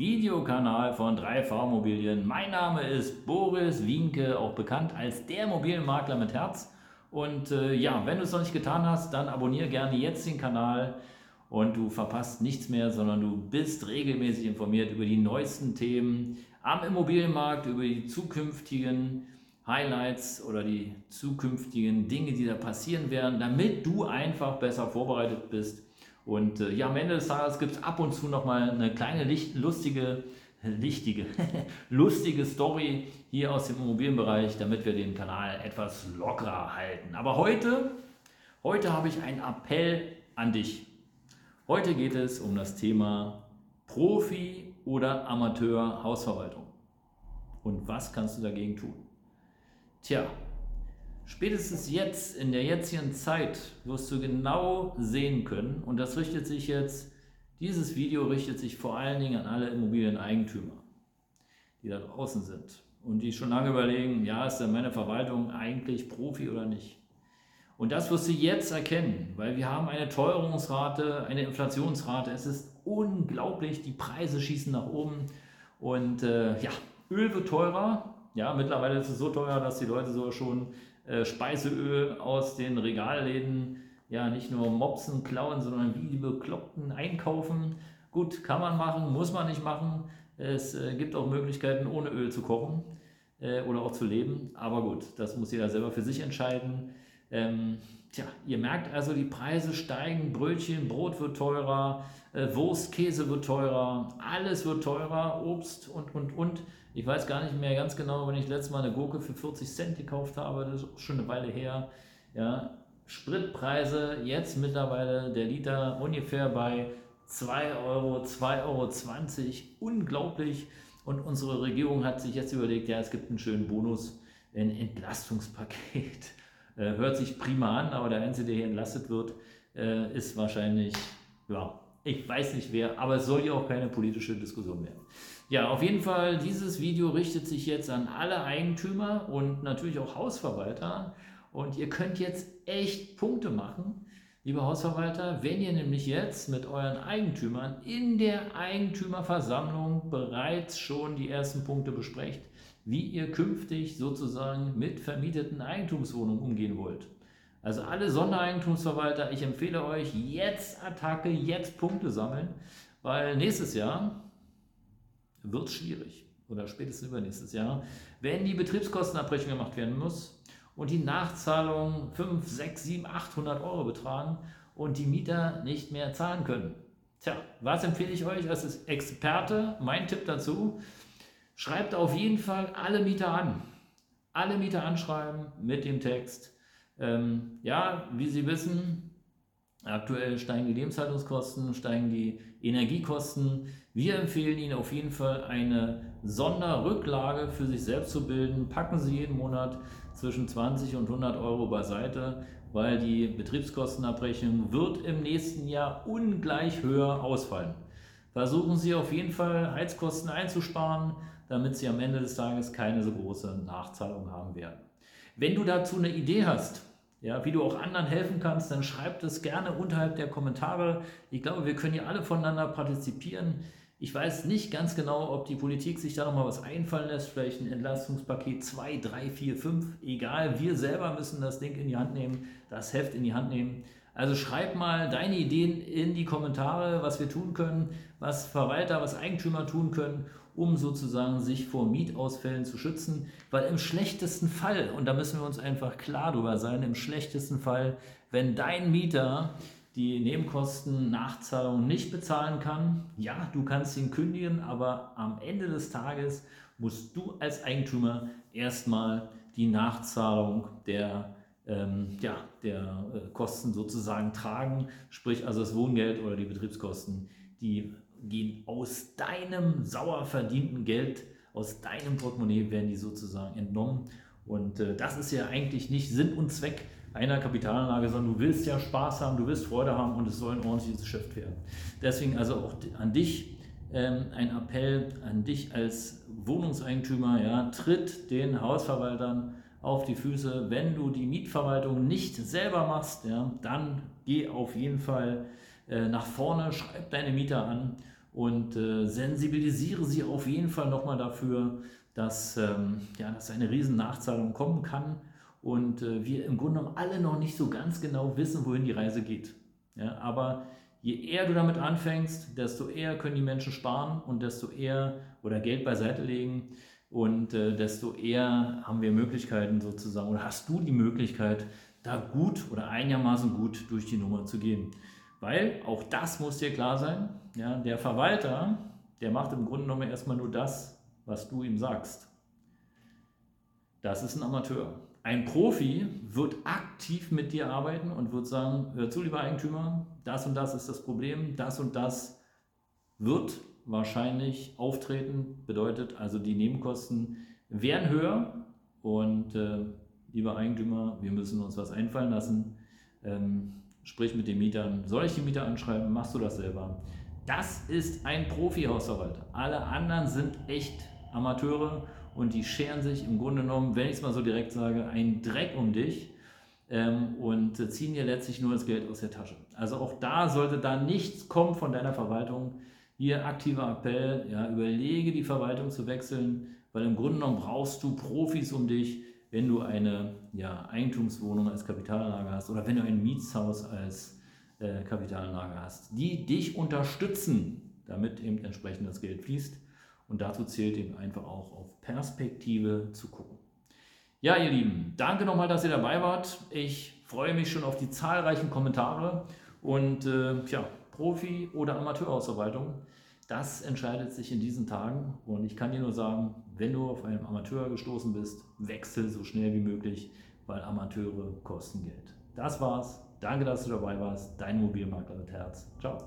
Videokanal von 3V Immobilien. Mein Name ist Boris Wienke, auch bekannt als der Immobilienmakler mit Herz. Und äh, ja, wenn du es noch nicht getan hast, dann abonniere gerne jetzt den Kanal und du verpasst nichts mehr, sondern du bist regelmäßig informiert über die neuesten Themen am Immobilienmarkt, über die zukünftigen Highlights oder die zukünftigen Dinge, die da passieren werden, damit du einfach besser vorbereitet bist und äh, ja, am Ende des Tages gibt es ab und zu nochmal eine kleine, licht, lustige, lichtige, lustige Story hier aus dem Immobilienbereich, damit wir den Kanal etwas lockerer halten. Aber heute, heute habe ich einen Appell an dich. Heute geht es um das Thema Profi oder Amateur Hausverwaltung. Und was kannst du dagegen tun? Tja, Spätestens jetzt, in der jetzigen Zeit, wirst du genau sehen können, und das richtet sich jetzt, dieses Video richtet sich vor allen Dingen an alle Immobilieneigentümer, die da draußen sind und die schon lange überlegen, ja, ist denn meine Verwaltung eigentlich Profi oder nicht? Und das wirst du jetzt erkennen, weil wir haben eine Teuerungsrate, eine Inflationsrate. Es ist unglaublich, die Preise schießen nach oben und äh, ja, Öl wird teurer. Ja, mittlerweile ist es so teuer, dass die Leute so schon äh, Speiseöl aus den Regalläden ja nicht nur mopsen, klauen, sondern wie die Bekloppten einkaufen. Gut, kann man machen, muss man nicht machen. Es äh, gibt auch Möglichkeiten, ohne Öl zu kochen äh, oder auch zu leben. Aber gut, das muss jeder selber für sich entscheiden. Ähm, tja, ihr merkt also, die Preise steigen, Brötchen, Brot wird teurer, äh, Wurst, Käse wird teurer, alles wird teurer, Obst und, und, und. Ich weiß gar nicht mehr ganz genau, wenn ich letztes Mal eine Gurke für 40 Cent gekauft habe, das ist schon eine Weile her. Ja, Spritpreise jetzt mittlerweile der Liter ungefähr bei 2 Euro, 2,20 Euro. Unglaublich. Und unsere Regierung hat sich jetzt überlegt, ja, es gibt einen schönen Bonus, ein Entlastungspaket. Äh, hört sich prima an, aber der Einzige, der hier entlastet wird, äh, ist wahrscheinlich, ja, ich weiß nicht wer, aber es soll ja auch keine politische Diskussion werden. Ja, auf jeden Fall, dieses Video richtet sich jetzt an alle Eigentümer und natürlich auch Hausverwalter. Und ihr könnt jetzt echt Punkte machen, liebe Hausverwalter, wenn ihr nämlich jetzt mit euren Eigentümern in der Eigentümerversammlung bereits schon die ersten Punkte besprecht, wie ihr künftig sozusagen mit vermieteten Eigentumswohnungen umgehen wollt. Also alle Sondereigentumsverwalter, ich empfehle euch jetzt Attacke, jetzt Punkte sammeln, weil nächstes Jahr wird es schwierig oder spätestens übernächstes Jahr, wenn die Betriebskostenabrechnung gemacht werden muss und die Nachzahlungen 5, 6, 7, 800 Euro betragen und die Mieter nicht mehr zahlen können. Tja, was empfehle ich euch als Experte? Mein Tipp dazu, schreibt auf jeden Fall alle Mieter an. Alle Mieter anschreiben mit dem Text. Ähm, ja, wie Sie wissen, Aktuell steigen die Lebenshaltungskosten, steigen die Energiekosten. Wir empfehlen Ihnen auf jeden Fall eine Sonderrücklage für sich selbst zu bilden. Packen Sie jeden Monat zwischen 20 und 100 Euro beiseite, weil die Betriebskostenabrechnung wird im nächsten Jahr ungleich höher ausfallen. Versuchen Sie auf jeden Fall Heizkosten einzusparen, damit Sie am Ende des Tages keine so große Nachzahlung haben werden. Wenn du dazu eine Idee hast, ja, wie du auch anderen helfen kannst, dann schreib das gerne unterhalb der Kommentare. Ich glaube, wir können hier alle voneinander partizipieren. Ich weiß nicht ganz genau, ob die Politik sich da nochmal was einfallen lässt, vielleicht ein Entlastungspaket 2, 3, 4, 5, egal. Wir selber müssen das Ding in die Hand nehmen, das Heft in die Hand nehmen. Also schreib mal deine Ideen in die Kommentare, was wir tun können, was Verwalter, was Eigentümer tun können um sozusagen sich vor Mietausfällen zu schützen, weil im schlechtesten Fall, und da müssen wir uns einfach klar drüber sein, im schlechtesten Fall, wenn dein Mieter die Nebenkosten Nachzahlung nicht bezahlen kann, ja, du kannst ihn kündigen, aber am Ende des Tages musst du als Eigentümer erstmal die Nachzahlung der ähm, ja, der äh, Kosten sozusagen tragen. Sprich also das Wohngeld oder die Betriebskosten, die gehen aus deinem sauer verdienten Geld, aus deinem Portemonnaie werden die sozusagen entnommen. Und äh, das ist ja eigentlich nicht Sinn und Zweck einer Kapitalanlage, sondern du willst ja Spaß haben, du willst Freude haben und es soll ein ordentliches Geschäft werden. Deswegen also auch an dich ähm, ein Appell an dich als Wohnungseigentümer, ja, tritt den Hausverwaltern auf die Füße. Wenn du die Mietverwaltung nicht selber machst, ja, dann geh auf jeden Fall äh, nach vorne, schreib deine Mieter an und äh, sensibilisiere sie auf jeden Fall nochmal dafür, dass, ähm, ja, dass eine riesen Nachzahlung kommen kann und äh, wir im Grunde genommen alle noch nicht so ganz genau wissen, wohin die Reise geht. Ja, aber je eher du damit anfängst, desto eher können die Menschen sparen und desto eher oder Geld beiseite legen und äh, desto eher haben wir Möglichkeiten sozusagen oder hast du die Möglichkeit, da gut oder einigermaßen gut durch die Nummer zu gehen. Weil auch das muss dir klar sein, ja, der Verwalter, der macht im Grunde genommen erstmal nur das, was du ihm sagst. Das ist ein Amateur. Ein Profi wird aktiv mit dir arbeiten und wird sagen, hör zu, lieber Eigentümer, das und das ist das Problem, das und das wird wahrscheinlich auftreten, bedeutet also die Nebenkosten werden höher und äh, lieber Eigentümer, wir müssen uns was einfallen lassen. Ähm, sprich mit den Mietern, soll ich die Mieter anschreiben, machst du das selber? Das ist ein Profi-Hausverwalter. Alle anderen sind echt Amateure und die scheren sich im Grunde genommen, wenn ich es mal so direkt sage, einen Dreck um dich ähm, und ziehen dir letztlich nur das Geld aus der Tasche. Also auch da sollte da nichts kommen von deiner Verwaltung. Hier aktiver Appell, ja, überlege die Verwaltung zu wechseln, weil im Grunde genommen brauchst du Profis um dich, wenn du eine ja, Eigentumswohnung als Kapitalanlage hast oder wenn du ein Mietshaus als äh, Kapitalanlage hast, die dich unterstützen, damit eben entsprechend das Geld fließt. Und dazu zählt eben einfach auch auf Perspektive zu gucken. Ja, ihr Lieben, danke nochmal, dass ihr dabei wart. Ich freue mich schon auf die zahlreichen Kommentare und äh, ja, Profi- oder Amateurausarbeitung. Das entscheidet sich in diesen Tagen und ich kann dir nur sagen, wenn du auf einen Amateur gestoßen bist, wechsel so schnell wie möglich, weil Amateure kosten Geld. Das war's. Danke, dass du dabei warst. Dein Mobilmakler mit Herz. Ciao.